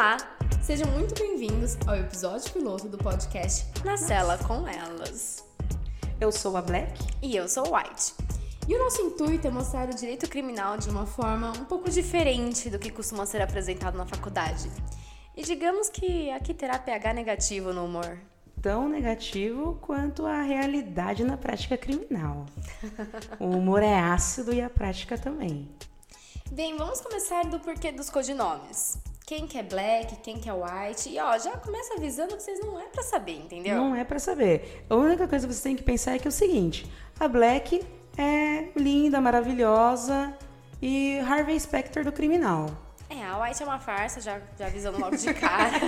Olá, sejam muito bem-vindos ao episódio piloto do podcast Na Cela com Elas. Eu sou a Black. E eu sou White. E o nosso intuito é mostrar o direito criminal de uma forma um pouco diferente do que costuma ser apresentado na faculdade. E digamos que aqui terá pH negativo no humor. Tão negativo quanto a realidade na prática criminal. o humor é ácido e a prática também. Bem, vamos começar do porquê dos codinomes. Quem que é black, quem que é white. E ó, já começa avisando que vocês não é para saber, entendeu? Não é para saber. A única coisa que você tem que pensar é que é o seguinte: a black é linda, maravilhosa e Harvey Specter do criminal. É, a white é uma farsa, já, já avisando logo de cara.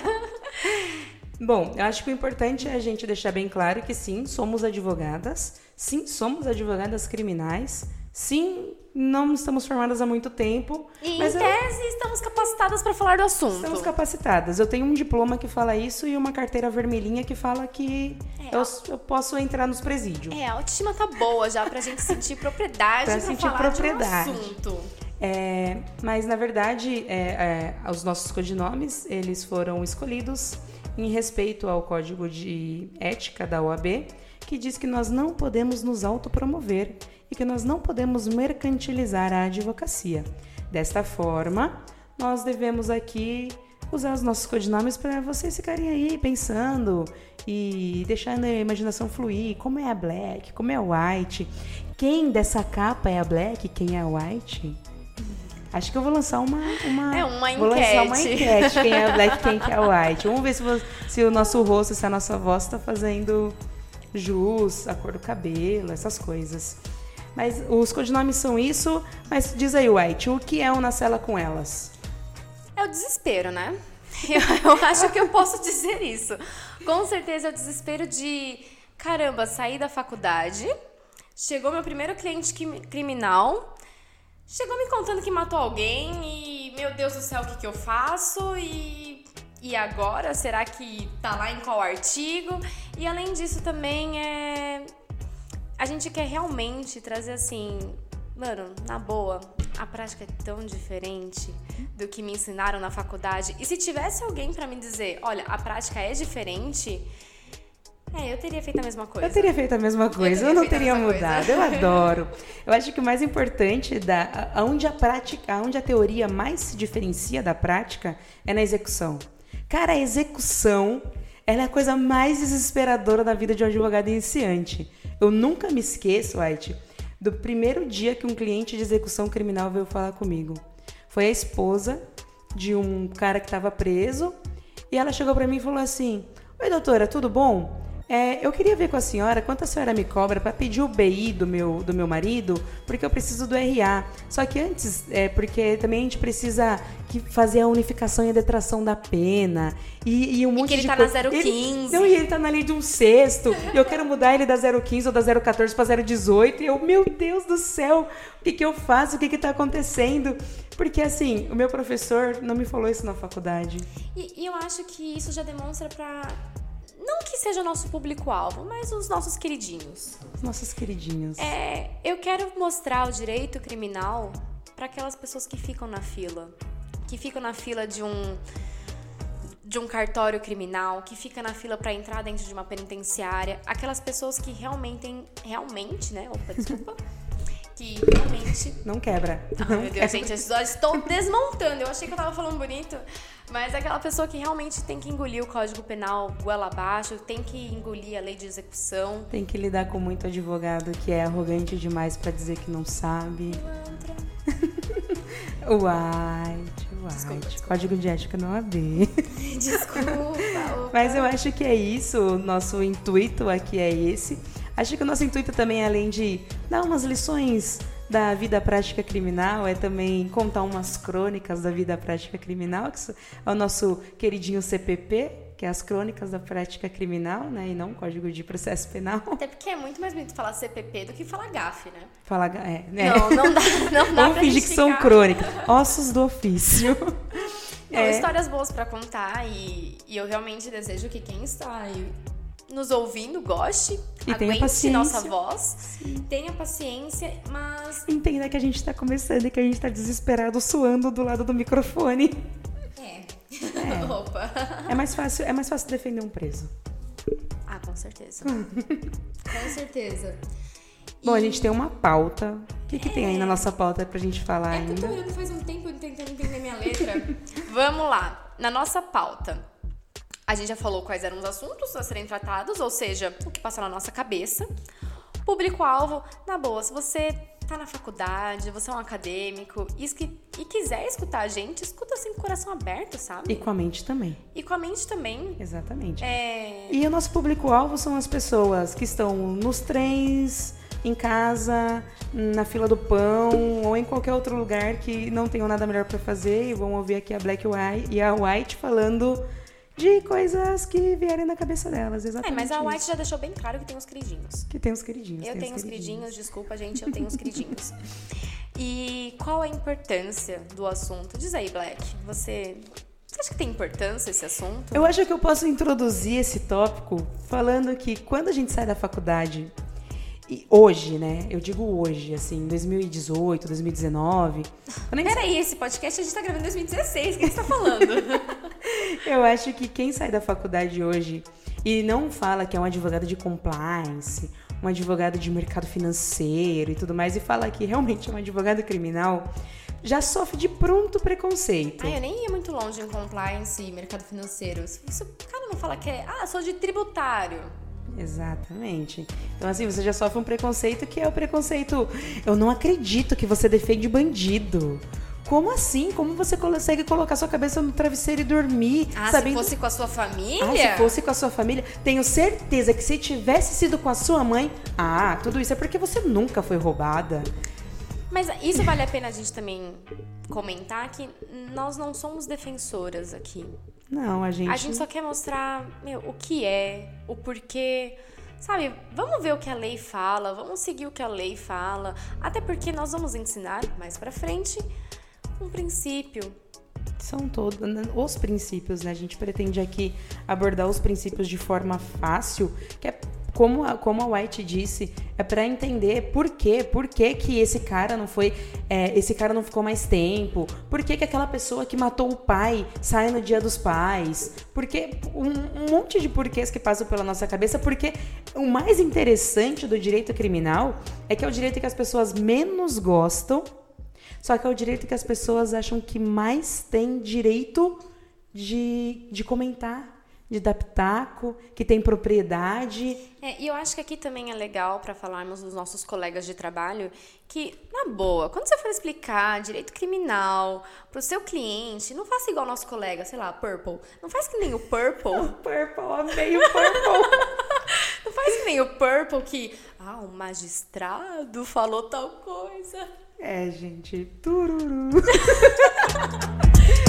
Bom, eu acho que o importante é a gente deixar bem claro que sim, somos advogadas, sim, somos advogadas criminais, sim, não estamos formadas há muito tempo. E mas em tese eu... estamos capacitadas para falar do assunto. Estamos capacitadas. Eu tenho um diploma que fala isso e uma carteira vermelhinha que fala que é, eu, eu, posso entrar nos presídios. É, a autoestima tá boa já pra gente sentir propriedade sentir falar propriedade. de um assunto. É, mas na verdade, é, é, os nossos codinomes eles foram escolhidos em respeito ao código de ética da OAB, que diz que nós não podemos nos autopromover e que nós não podemos mercantilizar a advocacia. Desta forma, nós devemos aqui usar os nossos codinomes para vocês ficarem aí pensando e deixando a imaginação fluir. Como é a Black? Como é a White? Quem dessa capa é a Black? Quem é a White? Acho que eu vou lançar uma, uma é uma vou enquete. lançar uma enquete quem é a Black, quem é a White. Vamos ver se, se o nosso rosto, se a nossa voz está fazendo jus, a cor do cabelo, essas coisas. Mas os codinomes são isso. Mas diz aí, White, o que é o Na Cela com Elas? É o desespero, né? Eu, eu acho que eu posso dizer isso. Com certeza é o desespero de, caramba, sair da faculdade, chegou meu primeiro cliente criminal, chegou me contando que matou alguém e, meu Deus do céu, o que, que eu faço? E, e agora? Será que tá lá em qual artigo? E além disso também é a gente quer realmente trazer assim, mano, na boa, a prática é tão diferente do que me ensinaram na faculdade. E se tivesse alguém para me dizer, olha, a prática é diferente, é, eu teria feito a mesma coisa. Eu teria feito a mesma coisa, eu, eu não teria mudado. Coisa. Eu adoro. Eu acho que o mais importante da aonde a prática, aonde a teoria mais se diferencia da prática é na execução. Cara, a execução, ela é a coisa mais desesperadora da vida de um advogado iniciante. Eu nunca me esqueço, White, do primeiro dia que um cliente de execução criminal veio falar comigo. Foi a esposa de um cara que estava preso e ela chegou para mim e falou assim: Oi, doutora, tudo bom? É, eu queria ver com a senhora quanto a senhora me cobra para pedir o BI do meu, do meu marido, porque eu preciso do RA. Só que antes, é, porque também a gente precisa que fazer a unificação e a detração da pena. E, e um monte e que ele de tá coisa. na 015. Não, e ele tá na lei de um sexto. e eu quero mudar ele da 015 ou da 014 para 018. E eu, meu Deus do céu, o que, que eu faço? O que, que tá acontecendo? Porque assim, o meu professor não me falou isso na faculdade. E, e eu acho que isso já demonstra para não que seja nosso público-alvo, mas os nossos queridinhos. Os nossos queridinhos. É, eu quero mostrar o direito criminal para aquelas pessoas que ficam na fila, que ficam na fila de um de um cartório criminal, que fica na fila para entrar dentro de uma penitenciária, aquelas pessoas que realmente, realmente, né? Opa, desculpa. que realmente. Não quebra. Ai, não meu Deus, quebra. gente, eu estou desmontando. Eu achei que eu tava falando bonito. Mas é aquela pessoa que realmente tem que engolir o Código Penal goela abaixo, tem que engolir a lei de execução. Tem que lidar com muito advogado que é arrogante demais para dizer que não sabe. White, white. Desculpa, desculpa. Código de ética não AB. Desculpa. Mas eu acho que é isso. Nosso intuito aqui é esse. Acho que o nosso intuito também, além de dar umas lições da vida prática criminal é também contar umas crônicas da vida prática criminal, que é o nosso queridinho CPP, que é as crônicas da prática criminal, né, e não o Código de Processo Penal. Até porque é muito mais bonito falar CPP do que falar GAF, né? Falar, é, né? Não, não dá, não dá Vamos fingir que são crônicas, ossos do ofício. Não, é. histórias boas para contar e, e eu realmente desejo que quem está nos ouvindo goste, e aguente paciência. nossa voz, Sim. tenha paciência, mas. Entenda que a gente tá começando e que a gente tá desesperado, suando do lado do microfone. É. É. Opa. É mais fácil, é mais fácil defender um preso. Ah, com certeza. com certeza. Bom, a E- gente tem uma pauta. O que, que tem aí na nossa pauta pra gente falar É que eu tô ainda? olhando faz um tempo tentando entender minha letra. Vamos lá. Na nossa pauta, a gente já falou quais eram os assuntos a serem tratados, ou seja, o que passa na nossa cabeça. Público-alvo, na boa, se você tá na faculdade, você é um acadêmico e, quiser escutar a gente, escuta assim com o coração aberto, sabe? E com a mente também. E com a mente também. Exatamente. É, E o nosso público-alvo são as pessoas que estão nos trens, em casa, na fila do pão ou em qualquer outro lugar que não tenham nada melhor pra fazer e vão ouvir aqui a Black e a White falando de coisas que vierem na cabeça delas. É, Exatamente. mas a isso. White já deixou bem claro que tem os queridinhos. Que tem os queridinhos. Eu tenho os queridinhos, desculpa, gente, eu tenho os queridinhos. E qual a importância do assunto? Diz aí, Black, você, você acha que tem importância esse assunto? Eu acho que eu posso introduzir esse tópico falando que quando a gente sai da faculdade, e hoje, né? Eu digo hoje, assim, 2018, 2019. quando gente Peraí, esse podcast a gente tá gravando em 2016, o que você tá falando? Eu acho que quem sai da faculdade hoje e não fala que é um advogado de compliance, um advogado de mercado financeiro e tudo mais, e fala que realmente é um advogado criminal, já sofre de pronto preconceito. Ai, eu nem ia muito longe em compliance e mercado financeiro. Se o cara não fala que é, ah, sou de tributário. Exatamente. Então, assim, você já sofre um preconceito que é o preconceito. Eu não acredito que você defende bandido. Como assim? Como você consegue colocar sua cabeça no travesseiro e dormir? Ah, sabendo... se fosse com a sua família? Ah, se fosse com a sua família, tenho certeza que se tivesse sido com a sua mãe, ah, tudo isso é porque você nunca foi roubada. Mas isso vale a pena a gente também comentar que nós não somos defensoras aqui. Não, a gente. A gente só quer mostrar meu, o que é, o porquê. Sabe, vamos ver o que a lei fala, vamos seguir o que a lei fala. Até porque nós vamos ensinar mais pra frente um princípio. São todos os princípios, né? A gente pretende aqui abordar os princípios de forma fácil, que é como a, como a White disse, é para entender por quê, por que, que esse cara não foi, é, esse cara não ficou mais tempo, por que, que aquela pessoa que matou o pai sai no dia dos pais, porque um, um monte de porquês que passam pela nossa cabeça, porque o mais interessante do direito criminal é que é o direito que as pessoas menos gostam, só que é o direito que as pessoas acham que mais tem direito de, de comentar, de dar pitaco, que tem propriedade. É, e eu acho que aqui também é legal para falarmos dos nossos colegas de trabalho que, na boa, quando você for explicar direito criminal pro seu cliente, não faça igual nosso colega, sei lá, Purple. Não faz que nem o Purple. Purple, meio purple. Não faz que nem o Purple que, ah, o magistrado falou tal coisa. É, gente, tururu.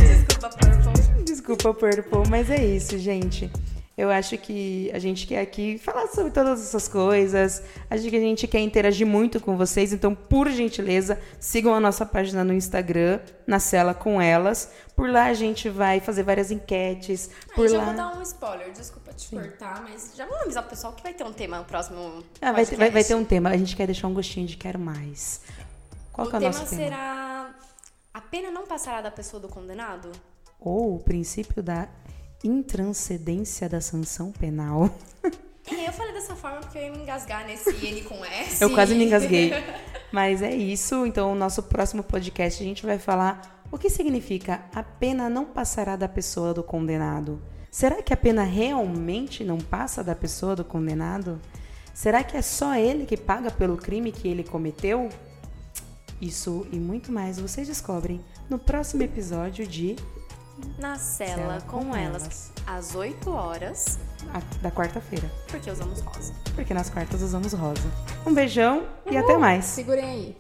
Desculpa, Purple. Desculpa, Purple, mas é isso, gente. Eu acho que a gente quer aqui falar sobre todas essas coisas. Acho que a gente quer interagir muito com vocês. Então, por gentileza, sigam a nossa página no Instagram, na cela com elas. Por lá a gente vai fazer várias enquetes. Por Aí já lá. vou dar um spoiler, desculpa te cortar, mas já vamos avisar o pessoal que vai ter um tema no próximo Ah, vai, ter, vai, vai ter um tema. A gente quer deixar um gostinho de quero mais. Qual o é o tema nosso tema? será a pena não passará da pessoa do condenado? Ou o princípio da intranscendência da sanção penal. É, eu falei dessa forma porque eu ia me engasgar nesse N com S. Eu quase me engasguei. Mas é isso. Então, o nosso próximo podcast a gente vai falar o que significa a pena não passará da pessoa do condenado. Será que a pena realmente não passa da pessoa do condenado? Será que é só ele que paga pelo crime que ele cometeu? Isso e muito mais vocês descobrem no próximo episódio de Na cela, Cela com, com elas, elas. às 8 horas, a- da quarta-feira. porque usamos rosa. Porque nas quartas usamos rosa. Um beijão e até mais. Segurem aí.